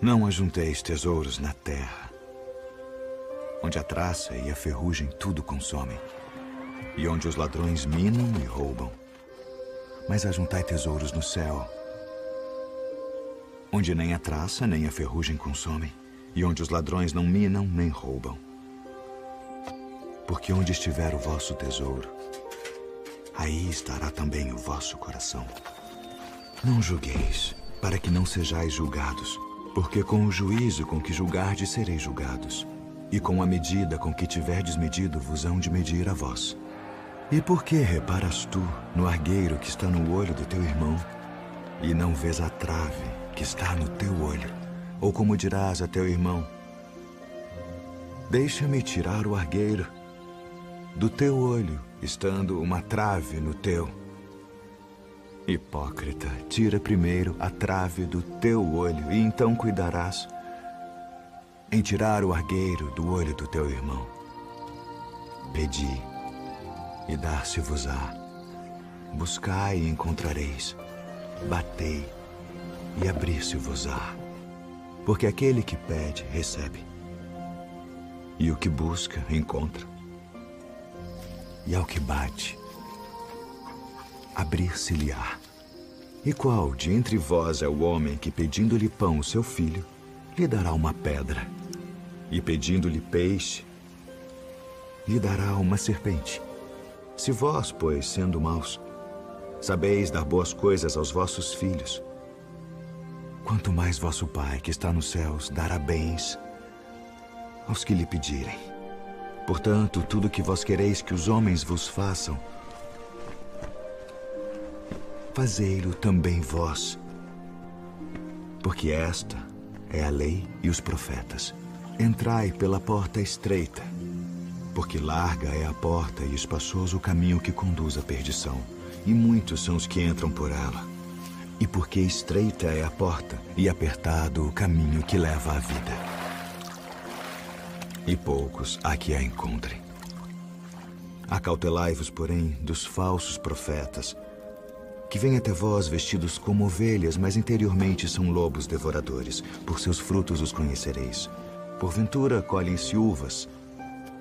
Não ajunteis tesouros na terra, onde a traça e a ferrugem tudo consomem, e onde os ladrões minam e roubam. Mas ajuntai tesouros no céu, onde nem a traça nem a ferrugem consomem, e onde os ladrões não minam nem roubam. Porque onde estiver o vosso tesouro, aí estará também o vosso coração. Não julgueis, para que não sejais julgados. Porque com o juízo com que julgardes sereis julgados, e com a medida com que tiverdes medido vos hão de medir a vós. E por que reparas tu no argueiro que está no olho do teu irmão, e não vês a trave que está no teu olho? Ou como dirás a teu irmão: Deixa-me tirar o argueiro do teu olho, estando uma trave no teu. Hipócrita, tira primeiro a trave do teu olho, e então cuidarás em tirar o argueiro do olho do teu irmão. Pedi, e dar-se-vos-á. Buscai e encontrareis. Batei, e abrir-se-vos-á. Porque aquele que pede, recebe. E o que busca, encontra. E ao que bate, abrir-se-lhe-á. E qual de entre vós é o homem que, pedindo-lhe pão, o seu filho, lhe dará uma pedra? E pedindo-lhe peixe, lhe dará uma serpente? Se vós, pois, sendo maus, sabeis dar boas coisas aos vossos filhos, quanto mais vosso Pai, que está nos céus, dará bens aos que lhe pedirem. Portanto, tudo que vós quereis que os homens vos façam, fazei-lo também vós. Porque esta é a lei e os profetas. Entrai pela porta estreita, porque larga é a porta e espaçoso o caminho que conduz à perdição, e muitos são os que entram por ela. E porque estreita é a porta e apertado o caminho que leva à vida. E poucos há que a encontrem. Acautelai-vos, porém, dos falsos profetas, que vêm até vós vestidos como ovelhas, mas interiormente são lobos devoradores. Por seus frutos os conhecereis. Porventura colhem-se uvas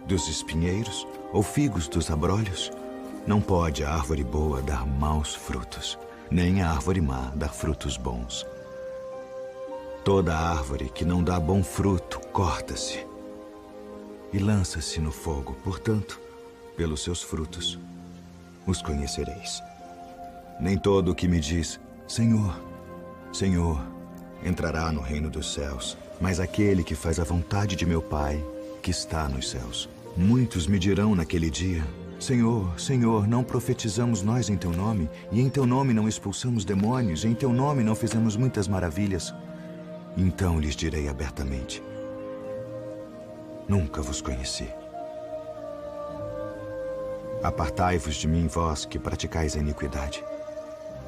dos espinheiros ou figos dos abrolhos? Não pode a árvore boa dar maus frutos, nem a árvore má dar frutos bons. Toda árvore que não dá bom fruto corta-se e lança-se no fogo. Portanto, pelos seus frutos os conhecereis. Nem todo o que me diz, Senhor, Senhor, entrará no reino dos céus, mas aquele que faz a vontade de meu Pai, que está nos céus. Muitos me dirão naquele dia: Senhor, Senhor, não profetizamos nós em teu nome, e em teu nome não expulsamos demônios, e em teu nome não fizemos muitas maravilhas. Então lhes direi abertamente: Nunca vos conheci. Apartai-vos de mim, vós que praticais a iniquidade.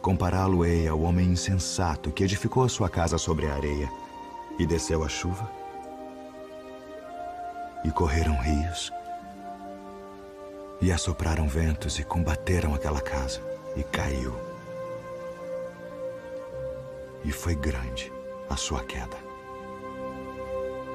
Compará-lo-ei ao homem insensato que edificou a sua casa sobre a areia, e desceu a chuva, e correram rios, e assopraram ventos, e combateram aquela casa, e caiu. E foi grande a sua queda.